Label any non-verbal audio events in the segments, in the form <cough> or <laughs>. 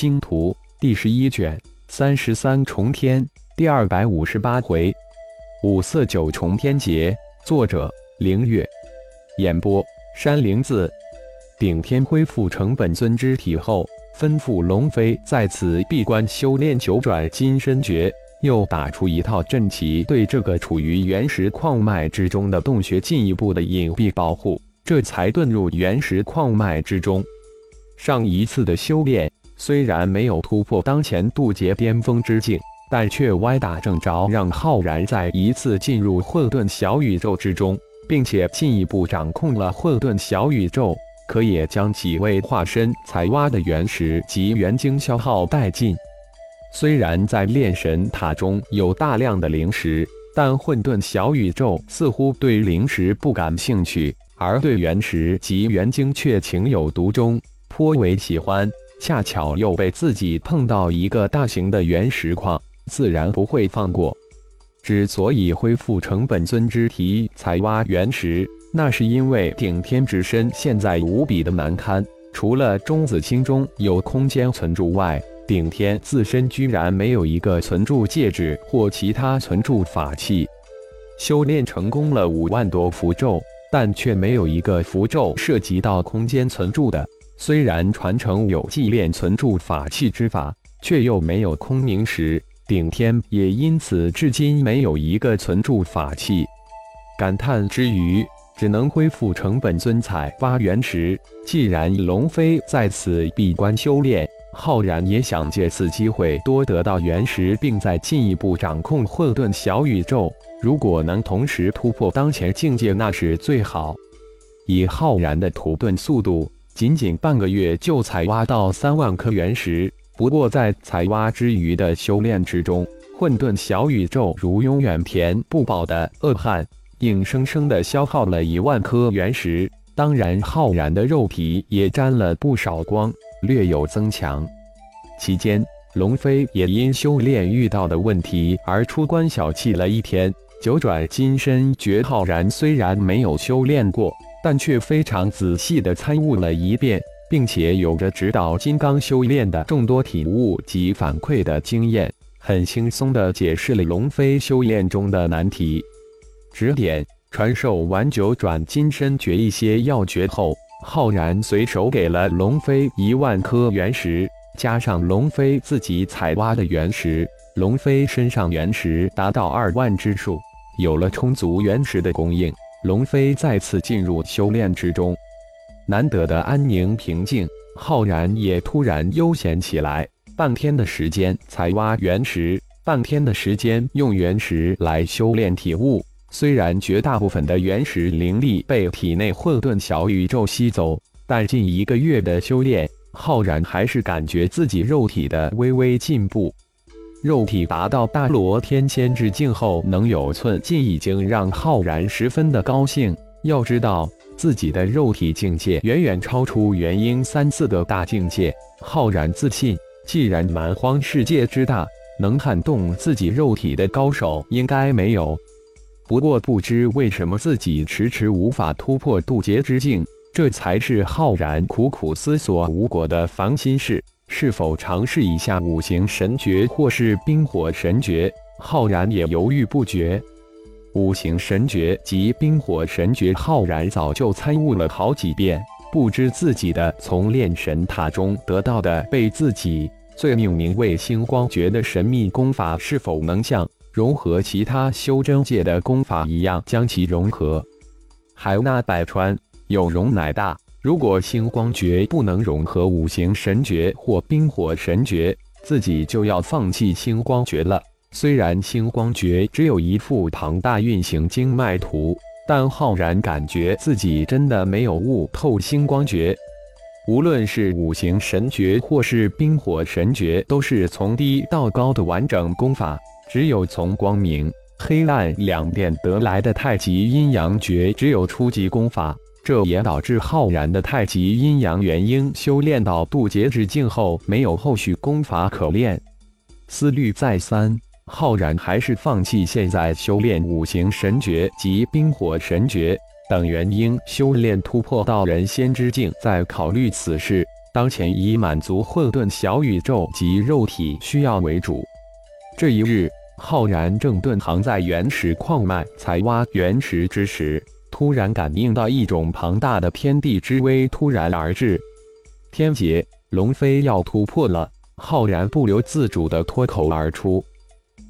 星图》第十一卷三十三重天第二百五十八回，五色九重天劫。作者：凌月。演播：山灵子。顶天恢复成本尊之体后，吩咐龙飞在此闭关修炼九转金身诀，又打出一套阵旗，对这个处于原石矿脉之中的洞穴进一步的隐蔽保护，这才遁入原石矿脉之中。上一次的修炼虽然没有突破当前渡劫巅峰之境，但却歪打正着，让浩然再一次进入混沌小宇宙之中，并且进一步掌控了混沌小宇宙。可也将几位化身采挖的原石及元晶消耗殆尽。虽然在炼神塔中有大量的灵石，但混沌小宇宙似乎对灵石不感兴趣，而对原石及元晶却情有独钟，颇为喜欢。恰巧又被自己碰到一个大型的原石矿，自然不会放过。之所以恢复成本尊之体采挖原石。那是因为顶天之身现在无比的难堪，除了中子星中有空间存柱外，顶天自身居然没有一个存柱戒指或其他存柱法器。修炼成功了五万多符咒，但却没有一个 <laughs> 符咒涉及到空间存柱的。虽然传承有祭炼存住法器之法，却又没有空明石。顶天也因此至今没有一个存住法器。感叹之余。只能恢复成本尊采挖原石。既然龙飞在此闭关修炼，浩然也想借此机会多得到原石，并再进一步掌控混沌小宇宙。如果能同时突破当前境界，那是最好。以浩然的土遁速度，仅仅半个月就采挖到三万颗原石。不过在采挖之余的修炼之中，混沌小宇宙如永远填不饱的恶汉。硬生生的消耗了一万颗原石，当然浩然的肉体也沾了不少光，略有增强。期间，龙飞也因修炼遇到的问题而出关小憩了一天。九转金身诀，浩然虽然没有修炼过，但却非常仔细地参悟了一遍，并且有着指导金刚修炼的众多体悟及反馈的经验，很轻松地解释了龙飞修炼中的难题。指点传授完九转金身诀一些要诀后，浩然随手给了龙飞一万颗原石，加上龙飞自己采挖的原石，龙飞身上原石达到二万之数。有了充足原石的供应，龙飞再次进入修炼之中。难得的安宁平静，浩然也突然悠闲起来。半天的时间采挖原石，半天的时间用原石来修炼体悟。虽然绝大部分的原石灵力被体内混沌小宇宙吸走，但近一个月的修炼，浩然还是感觉自己肉体的微微进步。肉体达到大罗天仙之境后，能有寸进，已经让浩然十分的高兴。要知道，自己的肉体境界远远超出元婴三次的大境界。浩然自信，既然蛮荒世界之大，能撼动自己肉体的高手应该没有。不过不知为什么自己迟迟无法突破渡劫之境，这才是浩然苦苦思索无果的烦心事。是否尝试一下五行神诀或是冰火神诀？浩然也犹豫不决。五行神诀及冰火神诀，浩然早就参悟了好几遍，不知自己的从炼神塔中得到的被自己最命名为星光诀的神秘功法，是否能像？融合其他修真界的功法一样，将其融合。海纳百川，有容乃大。如果星光诀不能融合五行神诀或冰火神诀，自己就要放弃星光诀了。虽然星光诀只有一幅庞大运行经脉图，但浩然感觉自己真的没有悟透星光诀。无论是五行神诀或是冰火神诀，都是从低到高的完整功法。只有从光明、黑暗两边得来的太极阴阳诀，只有初级功法，这也导致浩然的太极阴阳元婴修炼到渡劫之境后，没有后续功法可练。思虑再三，浩然还是放弃现在修炼五行神诀及冰火神诀，等元婴修炼突破到人仙之境再考虑此事。当前以满足混沌小宇宙及肉体需要为主。这一日，浩然正遁藏在原石矿脉采挖原石之时，突然感应到一种庞大的天地之威突然而至，天劫，龙飞要突破了！浩然不由自主地脱口而出。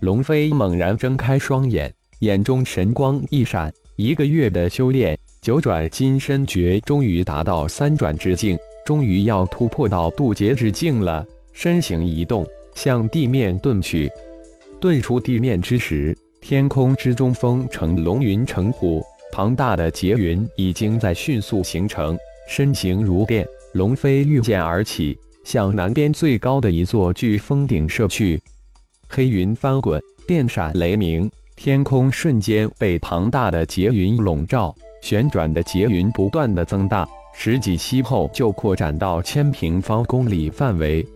龙飞猛然睁开双眼，眼中神光一闪，一个月的修炼，九转金身诀终于达到三转之境，终于要突破到渡劫之境了。身形一动，向地面遁去。遁出地面之时，天空之中风成龙云成虎，庞大的劫云已经在迅速形成。身形如电，龙飞御剑而起，向南边最高的一座巨峰顶射去。黑云翻滚，电闪雷鸣，天空瞬间被庞大的劫云笼罩。旋转的劫云不断的增大，十几息后就扩展到千平方公里范围。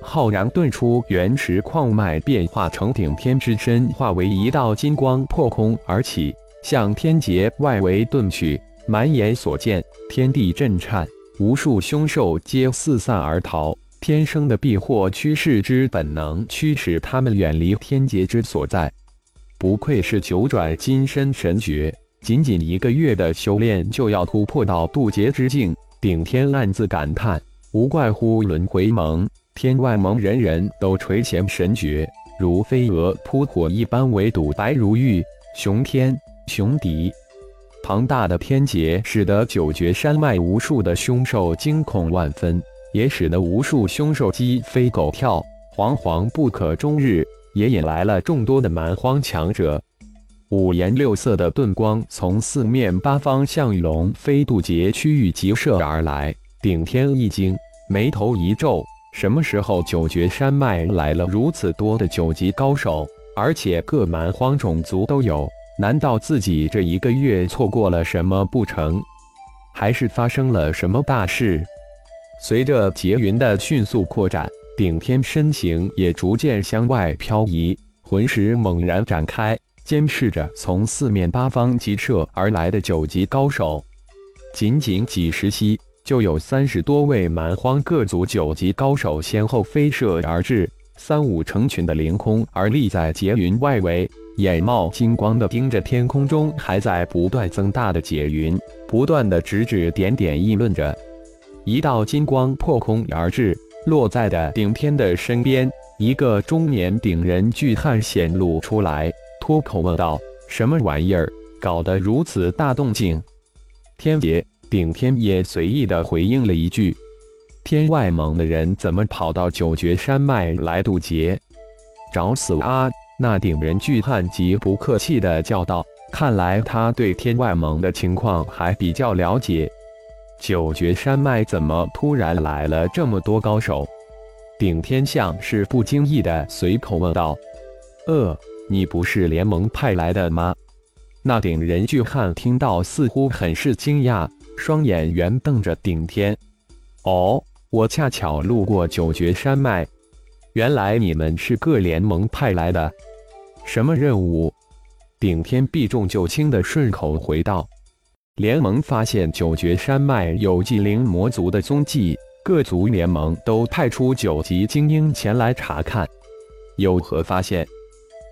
浩然遁出原石矿脉，变化成顶天之身，化为一道金光破空而起，向天劫外围遁去。满眼所见，天地震颤，无数凶兽皆四散而逃。天生的避祸趋势之本能，驱使他们远离天劫之所在。不愧是九转金身神诀，仅仅一个月的修炼就要突破到渡劫之境。顶天暗自感叹：无怪乎轮回盟。天外盟人人都垂涎神诀，如飞蛾扑火一般，围堵白如玉、雄天、雄敌。庞大的天劫使得九绝山脉无数的凶兽惊恐万分，也使得无数凶兽鸡飞狗跳，惶惶不可终日。也引来了众多的蛮荒强者。五颜六色的盾光从四面八方向龙飞渡劫区域急射而来，顶天一惊，眉头一皱。什么时候九绝山脉来了如此多的九级高手，而且各蛮荒种族都有？难道自己这一个月错过了什么不成？还是发生了什么大事？随着劫云的迅速扩展，顶天身形也逐渐向外漂移，魂石猛然展开，监视着从四面八方急射而来的九级高手。仅仅几时息。就有三十多位蛮荒各族九级高手先后飞射而至，三五成群的凌空而立在劫云外围，眼冒金光的盯着天空中还在不断增大的劫云，不断的指指点点议论着。一道金光破空而至，落在的顶天的身边，一个中年顶人巨汉显露出来，脱口问道：“什么玩意儿，搞得如此大动静？”天劫。顶天也随意的回应了一句：“天外盟的人怎么跑到九绝山脉来渡劫？找死啊！”那顶人巨汉极不客气的叫道：“看来他对天外盟的情况还比较了解。九绝山脉怎么突然来了这么多高手？”顶天像是不经意的随口问道：“呃，你不是联盟派来的吗？”那顶人巨汉听到，似乎很是惊讶。双眼圆瞪着顶天，哦，我恰巧路过九绝山脉，原来你们是各联盟派来的，什么任务？顶天避重就轻的顺口回道：“联盟发现九绝山脉有祭灵魔族的踪迹，各族联盟都派出九级精英前来查看，有何发现？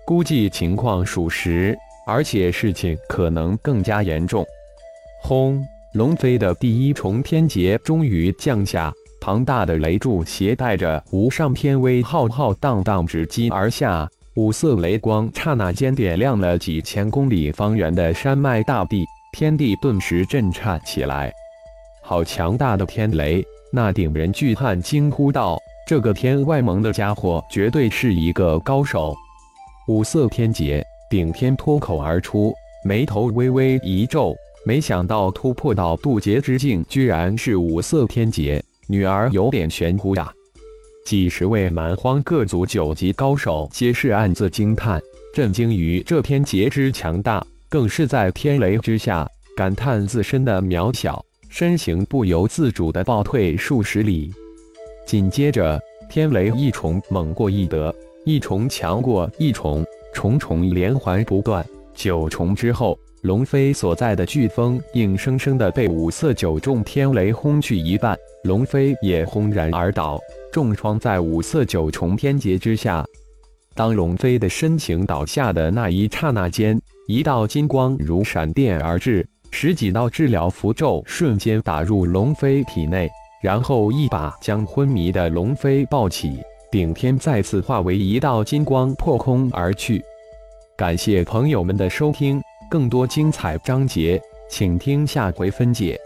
估计情况属实，而且事情可能更加严重。”轰！龙飞的第一重天劫终于降下，庞大的雷柱携带着无上天威，浩浩荡荡直击而下。五色雷光刹那间点亮了几千公里方圆的山脉大地，天地顿时震颤起来。好强大的天雷！那顶人巨汉惊呼道：“这个天外盟的家伙绝对是一个高手！”五色天劫，顶天脱口而出，眉头微微一皱。没想到突破到渡劫之境，居然是五色天劫，女儿有点玄乎呀！几十位蛮荒各族九级高手皆是暗自惊叹，震惊于这天劫之强大，更是在天雷之下感叹自身的渺小，身形不由自主的暴退数十里。紧接着，天雷一重猛过一得，一重强过一重，重重连环不断，九重之后。龙飞所在的飓风硬生生的被五色九重天雷轰去一半，龙飞也轰然而倒，重创在五色九重天劫之下。当龙飞的身形倒下的那一刹那间，一道金光如闪电而至，十几道治疗符咒瞬间打入龙飞体内，然后一把将昏迷的龙飞抱起，顶天再次化为一道金光破空而去。感谢朋友们的收听。更多精彩章节，请听下回分解。